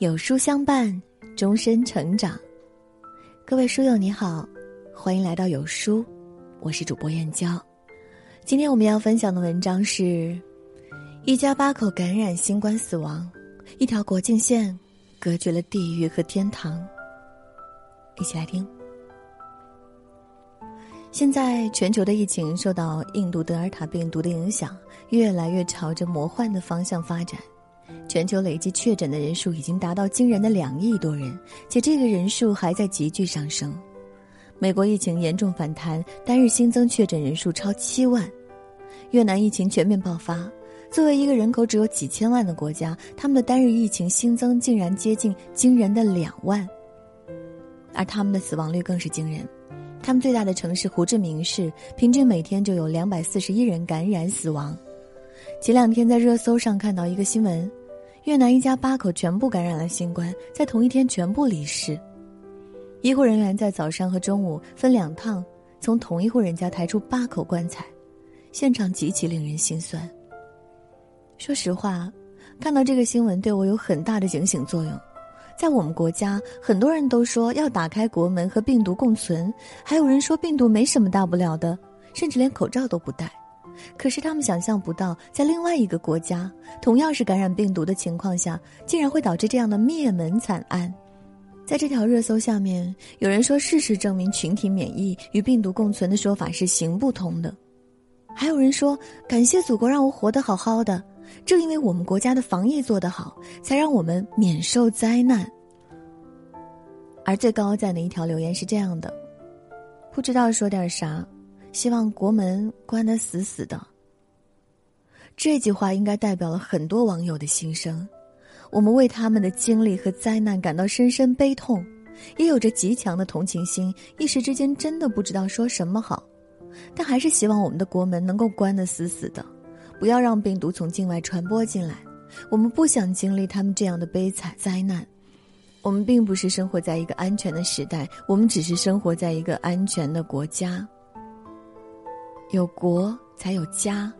有书相伴，终身成长。各位书友你好，欢迎来到有书，我是主播燕娇。今天我们要分享的文章是：一家八口感染新冠死亡，一条国境线隔绝了地狱和天堂。一起来听。现在全球的疫情受到印度德尔塔病毒的影响，越来越朝着魔幻的方向发展。全球累计确诊的人数已经达到惊人的两亿多人，且这个人数还在急剧上升。美国疫情严重反弹，单日新增确诊人数超七万。越南疫情全面爆发，作为一个人口只有几千万的国家，他们的单日疫情新增竟然接近惊人的两万，而他们的死亡率更是惊人。他们最大的城市胡志明市，平均每天就有两百四十一人感染死亡。前两天在热搜上看到一个新闻。越南一家八口全部感染了新冠，在同一天全部离世。医护人员在早上和中午分两趟从同一户人家抬出八口棺材，现场极其令人心酸。说实话，看到这个新闻对我有很大的警醒作用。在我们国家，很多人都说要打开国门和病毒共存，还有人说病毒没什么大不了的，甚至连口罩都不戴。可是他们想象不到，在另外一个国家，同样是感染病毒的情况下，竟然会导致这样的灭门惨案。在这条热搜下面，有人说事实证明群体免疫与病毒共存的说法是行不通的，还有人说感谢祖国让我活得好好的，正因为我们国家的防疫做得好，才让我们免受灾难。而最高赞的一条留言是这样的：不知道说点啥。希望国门关得死死的。这句话应该代表了很多网友的心声，我们为他们的经历和灾难感到深深悲痛，也有着极强的同情心。一时之间真的不知道说什么好，但还是希望我们的国门能够关得死死的，不要让病毒从境外传播进来。我们不想经历他们这样的悲惨灾难。我们并不是生活在一个安全的时代，我们只是生活在一个安全的国家。有国才有家，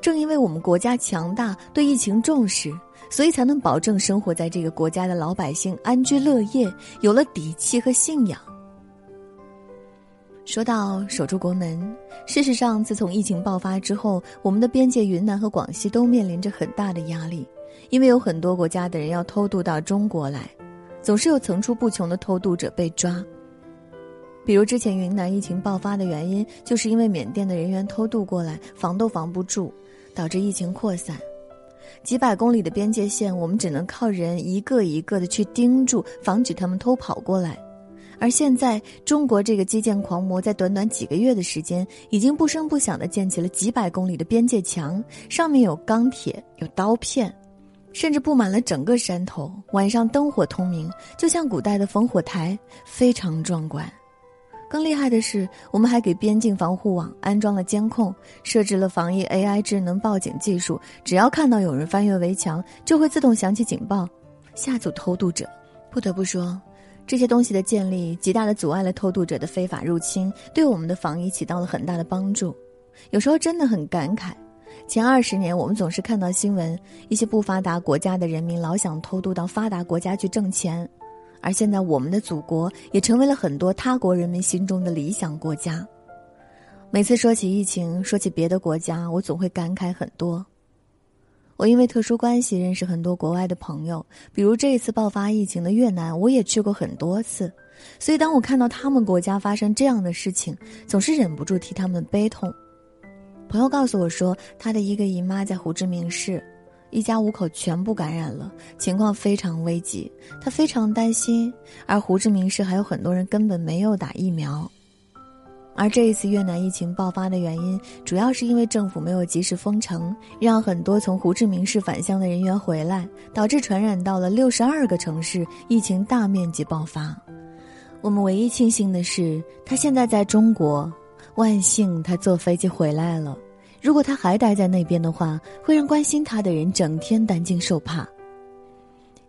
正因为我们国家强大，对疫情重视，所以才能保证生活在这个国家的老百姓安居乐业，有了底气和信仰。说到守住国门，事实上，自从疫情爆发之后，我们的边界云南和广西都面临着很大的压力，因为有很多国家的人要偷渡到中国来，总是有层出不穷的偷渡者被抓。比如之前云南疫情爆发的原因，就是因为缅甸的人员偷渡过来，防都防不住，导致疫情扩散。几百公里的边界线，我们只能靠人一个一个的去盯住，防止他们偷跑过来。而现在，中国这个基建狂魔在短短几个月的时间，已经不声不响的建起了几百公里的边界墙，上面有钢铁，有刀片，甚至布满了整个山头。晚上灯火通明，就像古代的烽火台，非常壮观。更厉害的是，我们还给边境防护网安装了监控，设置了防疫 AI 智能报警技术。只要看到有人翻越围墙，就会自动响起警报，吓阻偷渡者。不得不说，这些东西的建立，极大的阻碍了偷渡者的非法入侵，对我们的防疫起到了很大的帮助。有时候真的很感慨，前二十年我们总是看到新闻，一些不发达国家的人民老想偷渡到发达国家去挣钱。而现在，我们的祖国也成为了很多他国人民心中的理想国家。每次说起疫情，说起别的国家，我总会感慨很多。我因为特殊关系认识很多国外的朋友，比如这一次爆发疫情的越南，我也去过很多次。所以，当我看到他们国家发生这样的事情，总是忍不住替他们悲痛。朋友告诉我说，他的一个姨妈在胡志明市。一家五口全部感染了，情况非常危急，他非常担心。而胡志明市还有很多人根本没有打疫苗。而这一次越南疫情爆发的原因，主要是因为政府没有及时封城，让很多从胡志明市返乡的人员回来，导致传染到了六十二个城市，疫情大面积爆发。我们唯一庆幸的是，他现在在中国，万幸他坐飞机回来了。如果他还待在那边的话，会让关心他的人整天担惊受怕。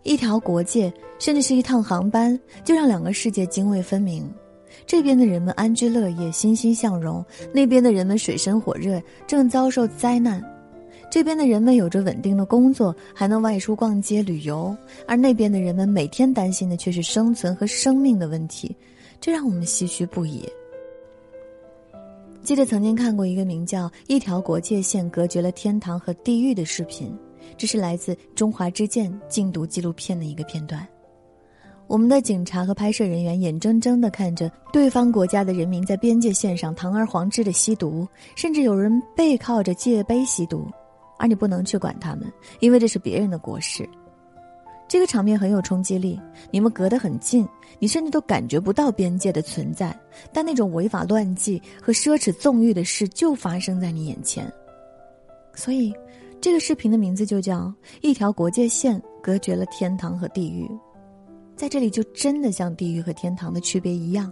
一条国界，甚至是一趟航班，就让两个世界泾渭分明。这边的人们安居乐业、欣欣向荣，那边的人们水深火热，正遭受灾难。这边的人们有着稳定的工作，还能外出逛街旅游，而那边的人们每天担心的却是生存和生命的问题，这让我们唏嘘不已。记得曾经看过一个名叫《一条国界线隔绝了天堂和地狱》的视频，这是来自《中华之剑》禁毒纪录片的一个片段。我们的警察和拍摄人员眼睁睁地看着对方国家的人民在边界线上堂而皇之的吸毒，甚至有人背靠着界碑吸毒，而你不能去管他们，因为这是别人的国事。这个场面很有冲击力，你们隔得很近，你甚至都感觉不到边界的存在，但那种违法乱纪和奢侈纵欲的事就发生在你眼前。所以，这个视频的名字就叫《一条国界线隔绝了天堂和地狱》。在这里，就真的像地狱和天堂的区别一样，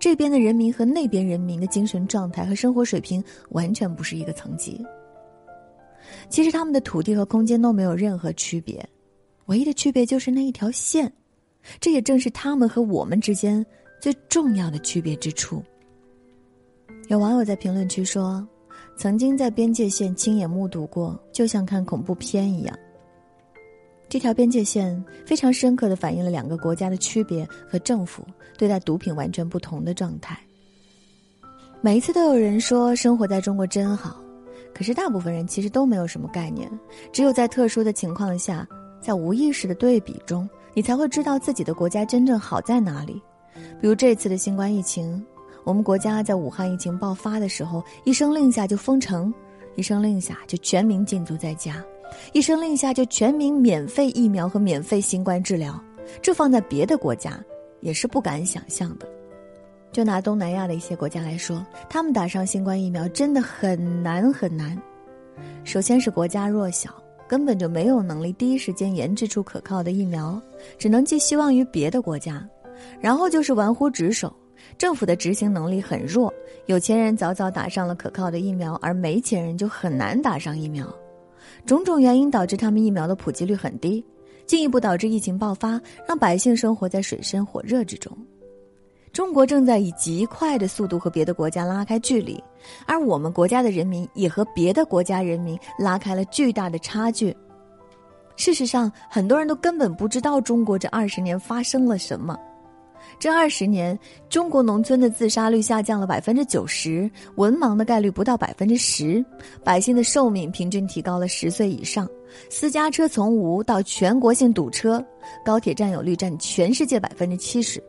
这边的人民和那边人民的精神状态和生活水平完全不是一个层级。其实，他们的土地和空间都没有任何区别。唯一的区别就是那一条线，这也正是他们和我们之间最重要的区别之处。有网友在评论区说：“曾经在边界线亲眼目睹过，就像看恐怖片一样。”这条边界线非常深刻的反映了两个国家的区别和政府对待毒品完全不同的状态。每一次都有人说生活在中国真好，可是大部分人其实都没有什么概念，只有在特殊的情况下。在无意识的对比中，你才会知道自己的国家真正好在哪里。比如这次的新冠疫情，我们国家在武汉疫情爆发的时候，一声令下就封城，一声令下就全民禁足在家，一声令下就全民免费疫苗和免费新冠治疗。这放在别的国家也是不敢想象的。就拿东南亚的一些国家来说，他们打上新冠疫苗真的很难很难。首先是国家弱小。根本就没有能力第一时间研制出可靠的疫苗，只能寄希望于别的国家。然后就是玩忽职守，政府的执行能力很弱。有钱人早早打上了可靠的疫苗，而没钱人就很难打上疫苗。种种原因导致他们疫苗的普及率很低，进一步导致疫情爆发，让百姓生活在水深火热之中。中国正在以极快的速度和别的国家拉开距离，而我们国家的人民也和别的国家人民拉开了巨大的差距。事实上，很多人都根本不知道中国这二十年发生了什么。这二十年，中国农村的自杀率下降了百分之九十，文盲的概率不到百分之十，百姓的寿命平均提高了十岁以上，私家车从无到全国性堵车，高铁占有率占全世界百分之七十。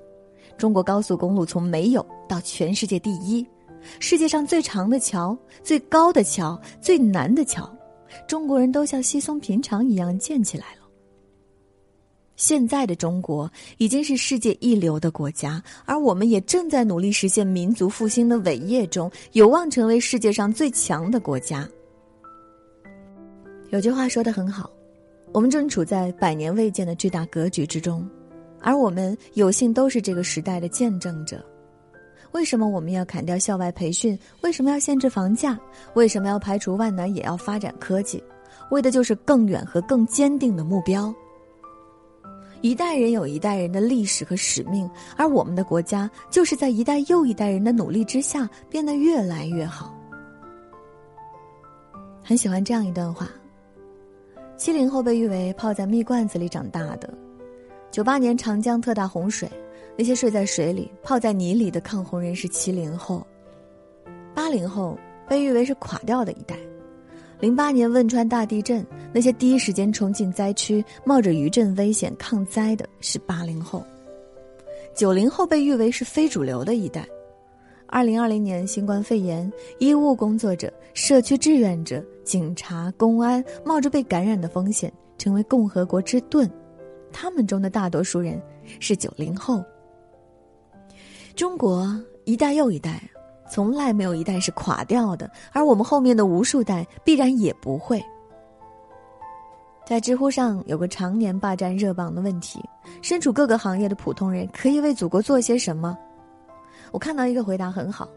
中国高速公路从没有到全世界第一，世界上最长的桥、最高的桥、最难的桥，中国人都像稀松平常一样建起来了。现在的中国已经是世界一流的国家，而我们也正在努力实现民族复兴的伟业中，有望成为世界上最强的国家。有句话说的很好，我们正处在百年未见的巨大格局之中。而我们有幸都是这个时代的见证者。为什么我们要砍掉校外培训？为什么要限制房价？为什么要排除万难也要发展科技？为的就是更远和更坚定的目标。一代人有一代人的历史和使命，而我们的国家就是在一代又一代人的努力之下变得越来越好。很喜欢这样一段话：七零后被誉为泡在蜜罐子里长大的。九八年长江特大洪水，那些睡在水里、泡在泥里的抗洪人是七零后，八零后被誉为是垮掉的一代。零八年汶川大地震，那些第一时间冲进灾区、冒着余震危险抗灾的是八零后。九零后被誉为是非主流的一代。二零二零年新冠肺炎，医务工作者、社区志愿者、警察、公安冒着被感染的风险，成为共和国之盾。他们中的大多数人是九零后。中国一代又一代，从来没有一代是垮掉的，而我们后面的无数代必然也不会。在知乎上有个常年霸占热榜的问题：身处各个行业的普通人可以为祖国做些什么？我看到一个回答很好，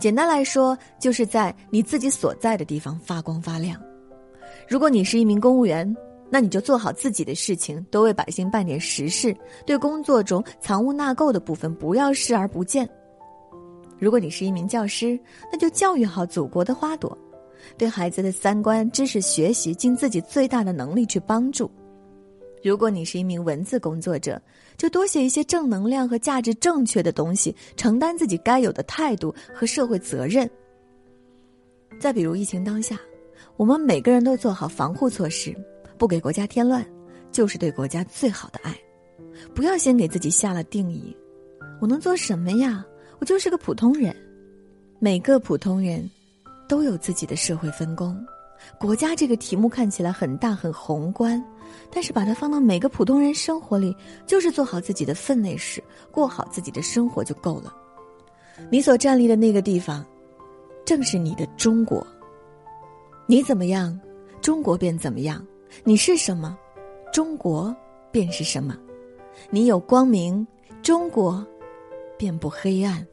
简单来说，就是在你自己所在的地方发光发亮。如果你是一名公务员。那你就做好自己的事情，多为百姓办点实事。对工作中藏污纳垢的部分，不要视而不见。如果你是一名教师，那就教育好祖国的花朵。对孩子的三观、知识学习尽自己最大的能力去帮助。如果你是一名文字工作者，就多写一些正能量和价值正确的东西，承担自己该有的态度和社会责任。再比如疫情当下，我们每个人都做好防护措施，不给国家添乱，就是对国家最好的爱。不要先给自己下了定义，我能做什么呀？我就是个普通人。每个普通人，都有自己的社会分工。国家这个题目看起来很大很宏观。但是把它放到每个普通人生活里，就是做好自己的分内事，过好自己的生活就够了。你所站立的那个地方，正是你的中国。你怎么样，中国便怎么样；你是什么，中国便是什么。你有光明，中国便不黑暗。